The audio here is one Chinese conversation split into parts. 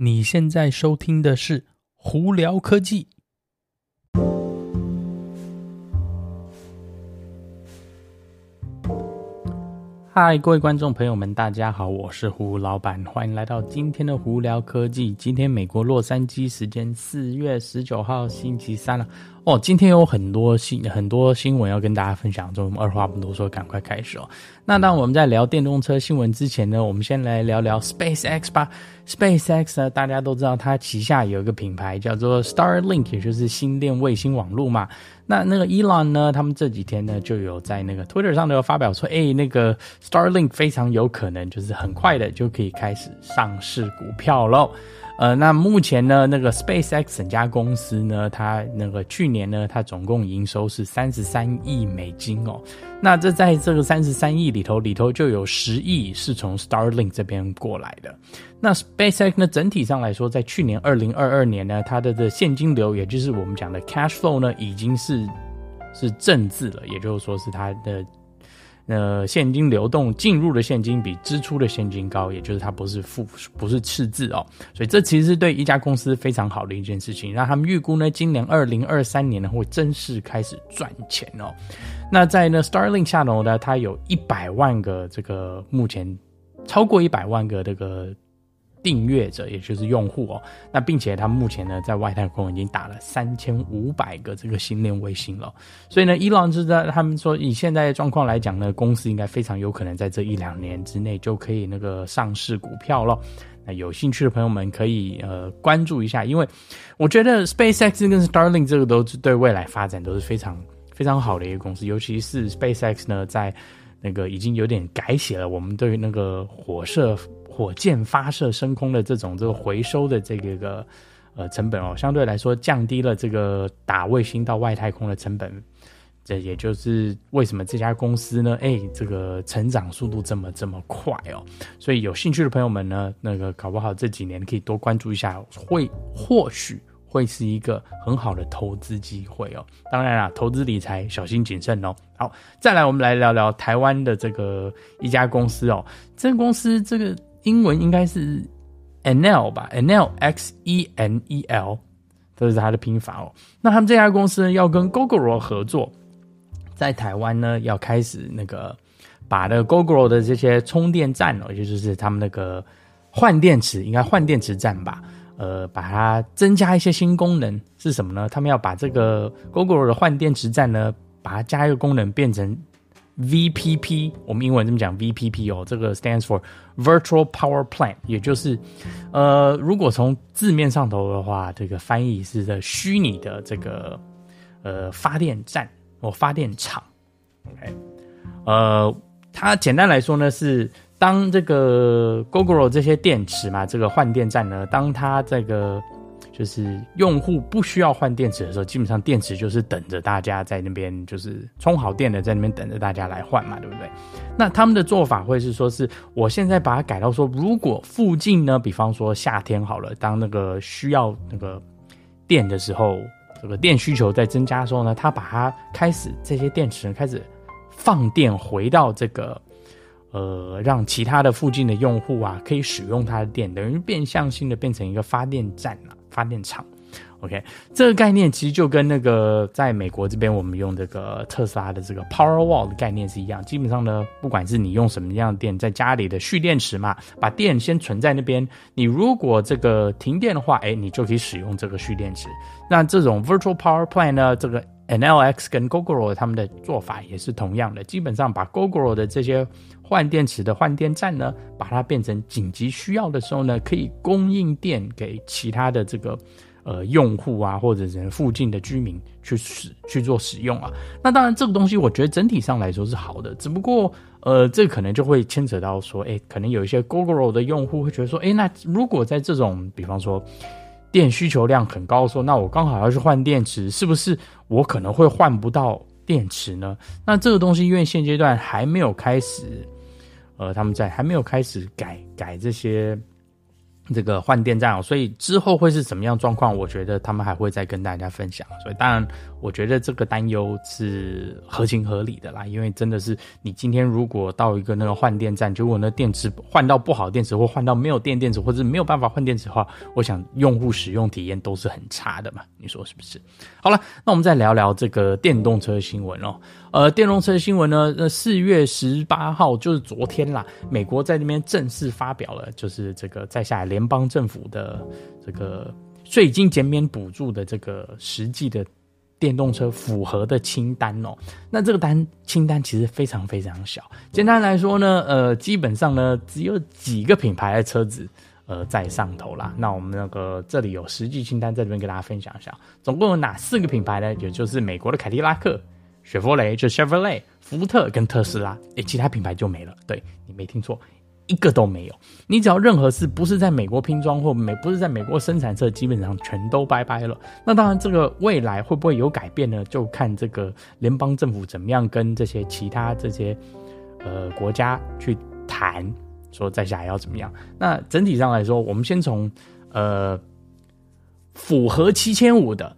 你现在收听的是《胡聊科技》。嗨，各位观众朋友们，大家好，我是胡老板，欢迎来到今天的《胡聊科技》。今天美国洛杉矶时间四月十九号星期三了。哦，今天有很多新很多新闻要跟大家分享，所以我们二话不多说，赶快开始哦。那当我们在聊电动车新闻之前呢，我们先来聊聊 SpaceX 吧。SpaceX 呢，大家都知道它旗下有一个品牌叫做 Starlink，也就是星链卫星网络嘛。那那个 Elon 呢，他们这几天呢就有在那个 Twitter 上都有发表说，哎，那个 Starlink 非常有可能就是很快的就可以开始上市股票喽。呃，那目前呢，那个 SpaceX 整家公司呢，它那个去年呢，它总共营收是三十三亿美金哦。那这在这个三十三亿里头，里头就有十亿是从 Starlink 这边过来的。那 SpaceX 呢，整体上来说，在去年二零二二年呢，它的的现金流，也就是我们讲的 cash flow 呢，已经是是正字了，也就是说是它的。那，现金流动进入的现金比支出的现金高，也就是它不是负，不是赤字哦，所以这其实是对一家公司非常好的一件事情。让他们预估呢，今年二零二三年呢会正式开始赚钱哦。那在呢 Starlink 下头呢，它有一百万个这个目前超过一百万个这个。订阅者，也就是用户哦，那并且他目前呢，在外太空已经打了三千五百个这个星链卫星了，所以呢，伊朗是在他们说，以现在的状况来讲呢，公司应该非常有可能在这一两年之内就可以那个上市股票了。那有兴趣的朋友们可以呃关注一下，因为我觉得 SpaceX 跟 Starlink 这个都是对未来发展都是非常非常好的一个公司，尤其是 SpaceX 呢，在那个已经有点改写了我们对于那个火射。火箭发射升空的这种这个回收的这个个呃成本哦，相对来说降低了这个打卫星到外太空的成本，这也就是为什么这家公司呢，哎，这个成长速度这么这么快哦。所以有兴趣的朋友们呢，那个搞不好这几年可以多关注一下，会或许会是一个很好的投资机会哦。当然啦，投资理财小心谨慎哦。好，再来我们来聊聊台湾的这个一家公司哦，这个公司这个。英文应该是 N L 吧 N L X E N E L，这是它的拼法哦。那他们这家公司呢，要跟 Gogoro 合作，在台湾呢要开始那个把那个 Gogoro 的这些充电站哦，也就是他们那个换电池，应该换电池站吧，呃，把它增加一些新功能是什么呢？他们要把这个 Gogoro 的换电池站呢，把它加一个功能变成。VPP，我们英文这么讲 VPP 哦，这个 stands for Virtual Power Plant，也就是，呃，如果从字面上头的话，这个翻译是的虚拟的这个呃发电站或发电厂。OK，呃，它简单来说呢，是当这个 Google 这些电池嘛，这个换电站呢，当它这个。就是用户不需要换电池的时候，基本上电池就是等着大家在那边，就是充好电的在那边等着大家来换嘛，对不对？那他们的做法会是说，是我现在把它改到说，如果附近呢，比方说夏天好了，当那个需要那个电的时候，这个电需求在增加的时候呢，他把它开始这些电池开始放电回到这个。呃，让其他的附近的用户啊，可以使用它的电，等于变相性的变成一个发电站了，发电厂。OK，这个概念其实就跟那个在美国这边我们用这个特斯拉的这个 Powerwall 的概念是一样。基本上呢，不管是你用什么样的电，在家里的蓄电池嘛，把电先存在那边。你如果这个停电的话，哎，你就可以使用这个蓄电池。那这种 Virtual Power Plan 呢，这个 NLX 跟 Gogoro 他们的做法也是同样的，基本上把 Google 的这些换电池的换电站呢，把它变成紧急需要的时候呢，可以供应电给其他的这个呃用户啊，或者是附近的居民去使去做使用啊。那当然这个东西我觉得整体上来说是好的，只不过呃这可能就会牵扯到说，哎，可能有一些 Gogoro 的用户会觉得说，哎，那如果在这种比方说。电需求量很高，的时候那我刚好要去换电池，是不是我可能会换不到电池呢？那这个东西因为现阶段还没有开始，呃，他们在还没有开始改改这些这个换电站哦，所以之后会是什么样状况？我觉得他们还会再跟大家分享。所以当然，我觉得这个担忧是合情合理的啦，因为真的是你今天如果到一个那个换电站，结果那电池换到不好电池，或换到没有电电池，或者没有办法换电池的话，我想用户使用体验都是很差的嘛，你说是不是？好了，那我们再聊聊这个电动车新闻哦。呃，电动车新闻呢，呃，四月十八号就是昨天啦，美国在那边正式发表了，就是这个在下来联邦政府的这个税金减免补助的这个实际的电动车符合的清单哦。那这个单清单其实非常非常小，简单来说呢，呃，基本上呢只有几个品牌的车子呃在上头啦。那我们那个这里有实际清单在这边跟大家分享一下，总共有哪四个品牌呢？也就是美国的凯迪拉克。雪佛雷就 Chevrolet、福特跟特斯拉，诶，其他品牌就没了。对，你没听错，一个都没有。你只要任何是不是在美国拼装或美不是在美国生产车，基本上全都拜拜了。那当然，这个未来会不会有改变呢？就看这个联邦政府怎么样跟这些其他这些呃国家去谈，说在下要怎么样。那整体上来说，我们先从呃符合七千五的。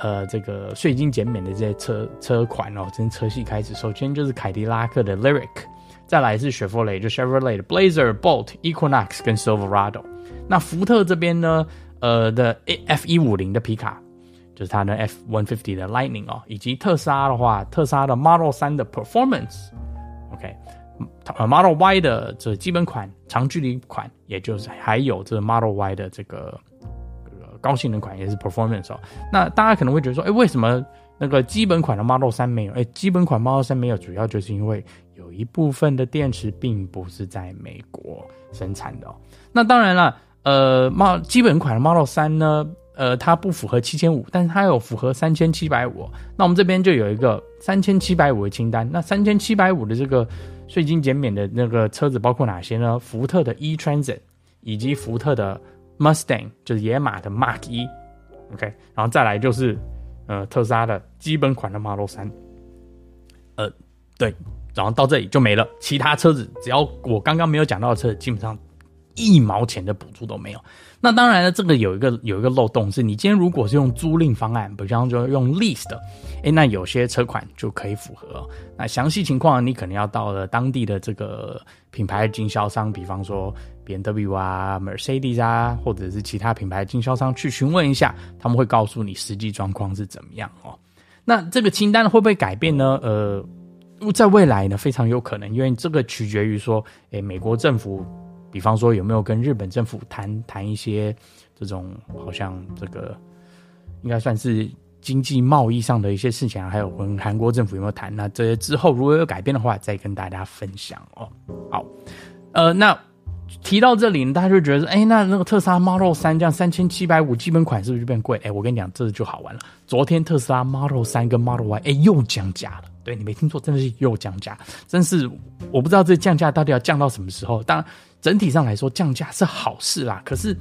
呃，这个税金减免的这些车车款哦，从车系开始，首先就是凯迪拉克的 Lyric 再来是雪佛雷，就 Chevrolet 的 Blazer、Bolt、Equinox 跟 Silverado。那福特这边呢，呃的 F 一五零的皮卡，就是它的 F one fifty 的 Lightning 哦，以及特斯拉的话，特斯拉的 Model 三的 Performance，OK，呃 Model Y 的这基本款长距离款，也就是还有这 Model Y 的这个。高性能款也是 performance 哦，那大家可能会觉得说，哎，为什么那个基本款的 Model 3没有？哎，基本款 Model 3没有，主要就是因为有一部分的电池并不是在美国生产的哦。那当然了，呃猫基本款的 Model 3呢，呃，它不符合七千五，但是它有符合三千七百五。那我们这边就有一个三千七百五的清单。那三千七百五的这个税金减免的那个车子包括哪些呢？福特的 E-Transit 以及福特的。Mustang 就是野马的 Mark 一，OK，然后再来就是呃特斯拉的基本款的 Model 三，呃对，然后到这里就没了。其他车子只要我刚刚没有讲到的车子，基本上一毛钱的补助都没有。那当然了，这个有一个有一个漏洞是，你今天如果是用租赁方案，比方说用 lease 的，诶，那有些车款就可以符合。那详细情况你可能要到了当地的这个品牌经销商，比方说 BMW 啊、Mercedes 啊，或者是其他品牌经销商去询问一下，他们会告诉你实际状况是怎么样哦。那这个清单会不会改变呢？呃，在未来呢，非常有可能，因为这个取决于说，诶，美国政府。比方说，有没有跟日本政府谈谈一些这种好像这个应该算是经济贸易上的一些事情啊？还有跟韩国政府有没有谈？那这些之后如果有改变的话，再跟大家分享哦。好，呃，那提到这里，大家就觉得，哎，那那个特斯拉 Model 3这样三千七百五基本款是不是就变贵？哎，我跟你讲，这就好玩了。昨天特斯拉 Model 3跟 Model Y 哎又降价了。对，你没听错，真的是又降价，真是我不知道这降价到底要降到什么时候。当然，整体上来说降价是好事啦。可是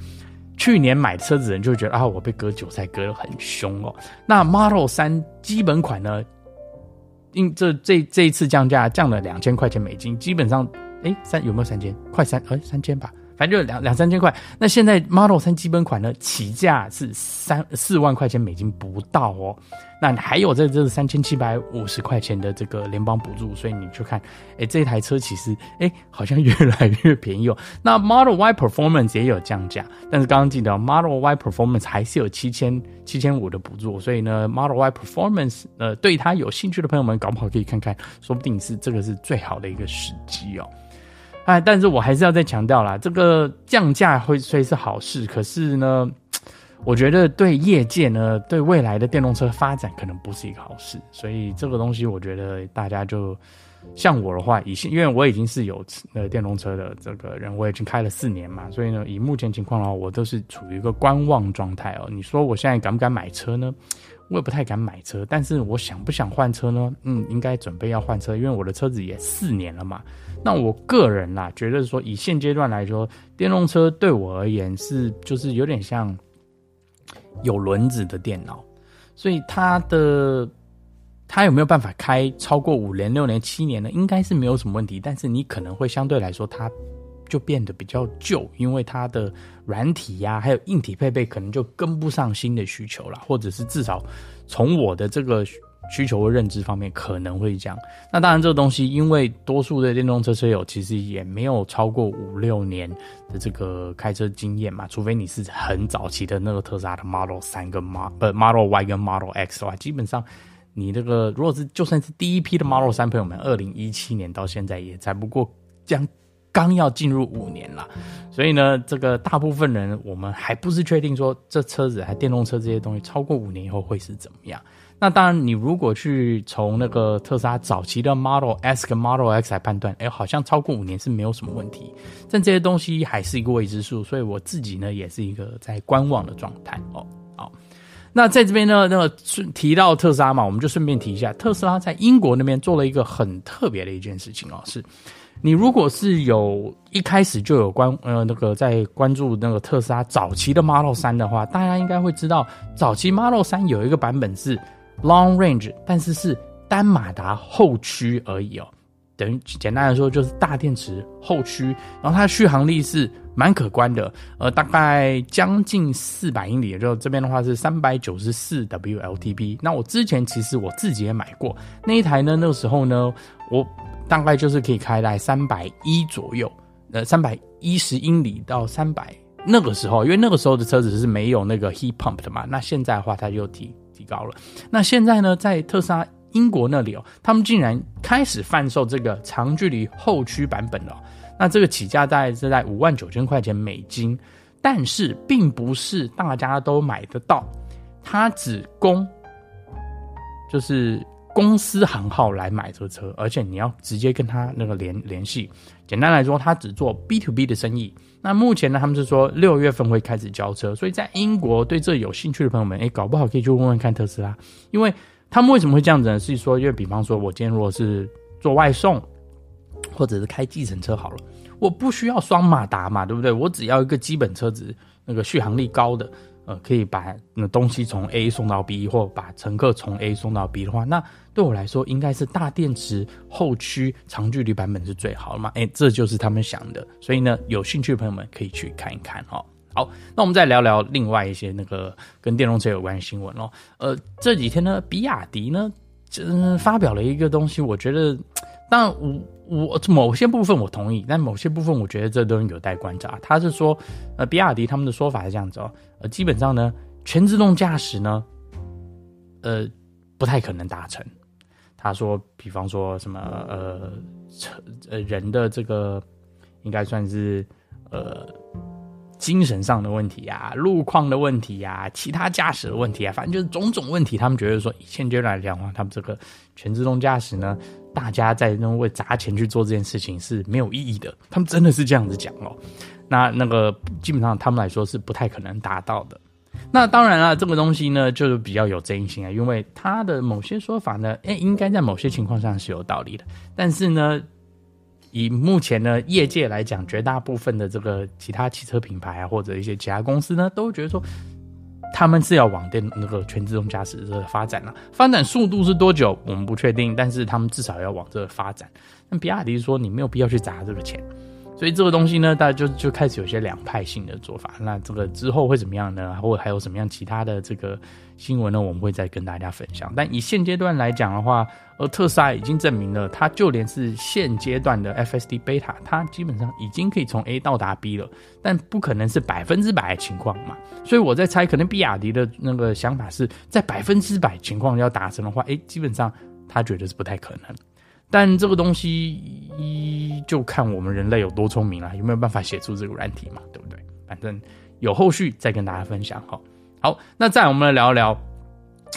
去年买车子人就会觉得啊，我被割韭菜割得很凶哦。那 Model 3基本款呢，因这这这一次降价降了两千块钱美金，基本上哎三有没有三千？快三哎三千吧。反正就两两三千块，那现在 Model 3基本款呢，起价是三四万块钱美金不到哦。那还有这这三千七百五十块钱的这个联邦补助，所以你去看，哎，这台车其实哎好像越来越便宜哦。那 Model Y Performance 也有降价，但是刚刚记得 Model Y Performance 还是有七千七千五的补助，所以呢 Model Y Performance 呃对它有兴趣的朋友们，搞不好可以看看，说不定是这个是最好的一个时机哦。哎，但是我还是要再强调啦，这个降价会虽是好事，可是呢，我觉得对业界呢，对未来的电动车发展可能不是一个好事。所以这个东西，我觉得大家就像我的话，以因为我已经是有呃电动车的这个人，我已经开了四年嘛，所以呢，以目前情况的话，我都是处于一个观望状态哦。你说我现在敢不敢买车呢？我也不太敢买车，但是我想不想换车呢？嗯，应该准备要换车，因为我的车子也四年了嘛。那我个人啦，觉得说以现阶段来说，电动车对我而言是就是有点像有轮子的电脑，所以它的它有没有办法开超过五年、六年、七年呢？应该是没有什么问题，但是你可能会相对来说它就变得比较旧，因为它的软体呀、还有硬体配备可能就跟不上新的需求了，或者是至少从我的这个。需求和认知方面可能会这样，那当然这个东西，因为多数的电动车车友其实也没有超过五六年的这个开车经验嘛，除非你是很早期的那个特斯拉的 Model 3跟 Model Model Y 跟 Model X 的话，基本上你这个如果是就算是第一批的 Model 3朋友们，二零一七年到现在也才不过将刚要进入五年了，所以呢，这个大部分人我们还不是确定说这车子还电动车这些东西超过五年以后会是怎么样。那当然，你如果去从那个特斯拉早期的 Model S 跟 Model X 来判断，哎，好像超过五年是没有什么问题。但这些东西还是一个未知数，所以我自己呢也是一个在观望的状态哦。好，那在这边呢，那个提到特斯拉嘛，我们就顺便提一下，特斯拉在英国那边做了一个很特别的一件事情哦，是你如果是有一开始就有关呃那个在关注那个特斯拉早期的 Model 3的话，大家应该会知道，早期 Model 3有一个版本是。Long range，但是是单马达后驱而已哦，等于简单来说就是大电池后驱，然后它的续航力是蛮可观的，呃，大概将近四百英里，就这边的话是三百九十四 WLTP。那我之前其实我自己也买过那一台呢，那个时候呢，我大概就是可以开在三百一左右，呃，三百一十英里到三百。那个时候，因为那个时候的车子是没有那个 heat pump 的嘛，那现在的话它就提。提高了，那现在呢，在特斯拉英国那里哦，他们竟然开始贩售这个长距离后驱版本了。那这个起价大概是在五万九千块钱美金，但是并不是大家都买得到，它只供就是公司行号来买这个车，而且你要直接跟他那个联联系。简单来说，他只做 B to B 的生意。那目前呢，他们是说六月份会开始交车，所以在英国对这有兴趣的朋友们，哎，搞不好可以去问问看特斯拉，因为他们为什么会这样子呢？是说，因为比方说，我今天如果是做外送，或者是开计程车好了，我不需要双马达嘛，对不对？我只要一个基本车子，那个续航力高的。呃，可以把那东西从 A 送到 B，或把乘客从 A 送到 B 的话，那对我来说应该是大电池后驱长距离版本是最好的嘛？哎，这就是他们想的。所以呢，有兴趣的朋友们可以去看一看哈。好，那我们再聊聊另外一些那个跟电动车有关的新闻喽。呃，这几天呢，比亚迪呢，嗯，发表了一个东西，我觉得，当然我。我某些部分我同意，但某些部分我觉得这都有待观察。他是说，呃，比亚迪他们的说法是这样子哦，呃，基本上呢，全自动驾驶呢，呃，不太可能达成。他说，比方说什么，呃，车呃人的这个应该算是呃。精神上的问题啊，路况的问题啊，其他驾驶的问题啊，反正就是种种问题。他们觉得说，现阶段来讲的话，他们这个全自动驾驶呢，大家在那为砸钱去做这件事情是没有意义的。他们真的是这样子讲哦。那那个基本上他们来说是不太可能达到的。那当然了，这个东西呢，就是比较有争议性啊，因为他的某些说法呢，诶，应该在某些情况上是有道理的，但是呢。以目前呢，业界来讲，绝大部分的这个其他汽车品牌啊，或者一些其他公司呢，都觉得说，他们是要往电那个全自动驾驶这个发展了。发展速度是多久，我们不确定，但是他们至少要往这个发展。那比亚迪说，你没有必要去砸这个钱。所以这个东西呢，大家就就开始有些两派性的做法。那这个之后会怎么样呢？或还有什么样其他的这个新闻呢？我们会再跟大家分享。但以现阶段来讲的话，而，特斯拉已经证明了，它就连是现阶段的 FSD Beta，它基本上已经可以从 A 到达 B 了。但不可能是百分之百的情况嘛。所以我在猜，可能比亚迪的那个想法是在百分之百情况要达成的话，哎，基本上他觉得是不太可能。但这个东西一就看我们人类有多聪明了，有没有办法写出这个软体嘛？对不对？反正有后续再跟大家分享哈。好，那再我们来聊一聊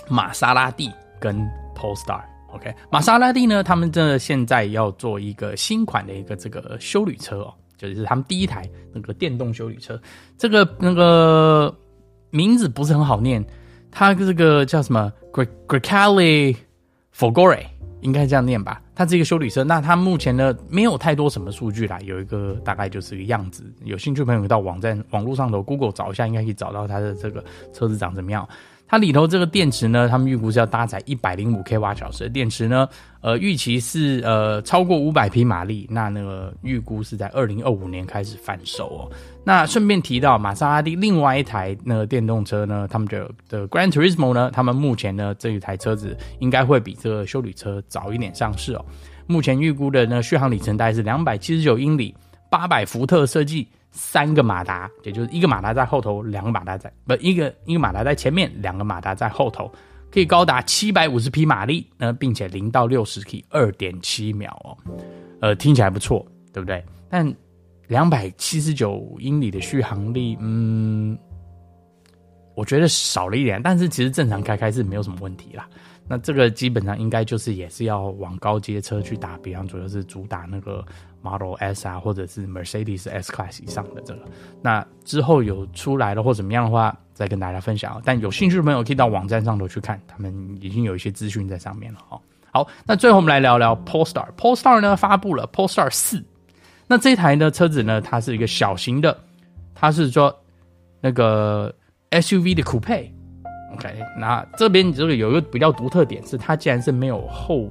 玛莎拉蒂跟 Polestar。OK，玛莎拉蒂呢，他们这现在要做一个新款的一个这个休旅车哦，就是他们第一台那个电动休旅车。这个那个名字不是很好念，它这个叫什么？Grecale Folgore，应该这样念吧？它是一个修理车，那它目前呢没有太多什么数据啦，有一个大概就是个样子。有兴趣朋友到网站网络上头 Google 找一下，应该可以找到它的这个车子长怎么样。它里头这个电池呢，他们预估是要搭载一百零五 k 瓦小时的电池呢，呃，预期是呃超过五百匹马力，那那个预估是在二零二五年开始贩售哦。那顺便提到，玛莎拉蒂另外一台那个电动车呢，他们的的 Gran Turismo 呢，他们目前呢这一台车子应该会比这个休旅车早一点上市哦。目前预估的呢续航里程大概是两百七十九英里，八百伏特设计。三个马达，也就是一个马达在后头，两个马达在不一个一个马达在前面，两个马达在后头，可以高达七百五十匹马力，呃，并且零到六十可以二点七秒哦，呃，听起来不错，对不对？但两百七十九英里的续航力，嗯，我觉得少了一点，但是其实正常开开是没有什么问题啦。那这个基本上应该就是也是要往高阶车去打，比方主要是主打那个 Model S 啊，或者是 Mercedes S Class 以上的这个。那之后有出来了或怎么样的话，再跟大家分享。但有兴趣的朋友可以到网站上头去看，他们已经有一些资讯在上面了哈。好，那最后我们来聊聊 Polestar。Polestar 呢发布了 Polestar 四，那这台呢车子呢，它是一个小型的，它是说那个 SUV 的 Coupe。OK，那这边这个有一个比较独特点是，它竟然是没有后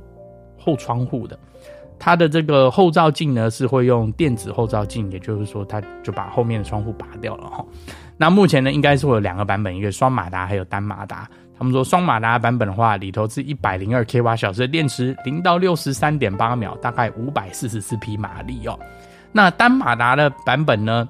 后窗户的，它的这个后照镜呢是会用电子后照镜，也就是说，它就把后面的窗户拔掉了哈。那目前呢，应该是会有两个版本，一个双马达，还有单马达。他们说双马达版本的话，里头是一百零二 k 瓦小时的电池，零到六十三点八秒，大概五百四十四匹马力哦。那单马达的版本呢，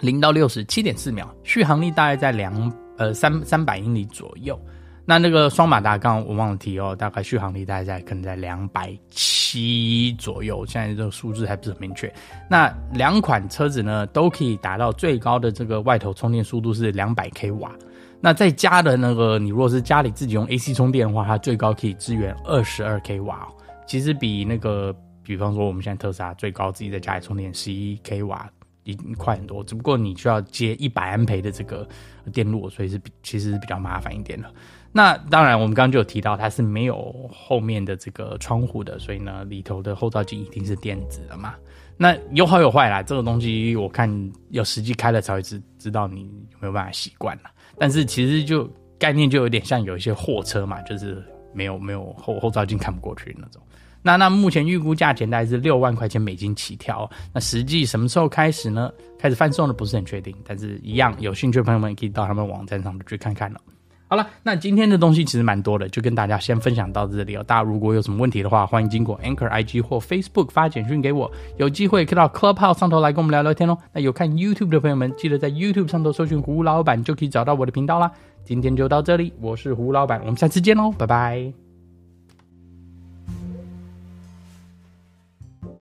零到六十七点四秒，续航力大概在两。呃，三三百英里左右。那那个双马达，刚刚我忘了提哦，大概续航力大概在可能在两百七左右。现在这个数字还不是很明确。那两款车子呢，都可以达到最高的这个外头充电速度是两百 k 瓦。那在家的那个，你如果是家里自己用 AC 充电的话，它最高可以支援二十二 k 瓦。其实比那个，比方说我们现在特斯拉最高自己在家里充电十一 k 瓦。已经快很多，只不过你需要接一百安培的这个电路，所以是比其实是比较麻烦一点的。那当然，我们刚刚就有提到它是没有后面的这个窗户的，所以呢，里头的后照镜一定是电子的嘛。那有好有坏啦，这个东西我看要实际开了才会知知道你有没有办法习惯了。但是其实就概念就有点像有一些货车嘛，就是没有没有后后照镜看不过去那种。那那目前预估价钱大概是六万块钱美金起跳，那实际什么时候开始呢？开始贩售呢？不是很确定，但是一样有兴趣的朋友们可以到他们网站上去看看了。好了，那今天的东西其实蛮多的，就跟大家先分享到这里哦。大家如果有什么问题的话，欢迎经过 Anchor IG 或 Facebook 发简讯给我，有机会可以到 Clubhouse 上头来跟我们聊聊天哦。那有看 YouTube 的朋友们，记得在 YouTube 上头搜寻胡老板，就可以找到我的频道啦。今天就到这里，我是胡老板，我们下次见喽，拜拜。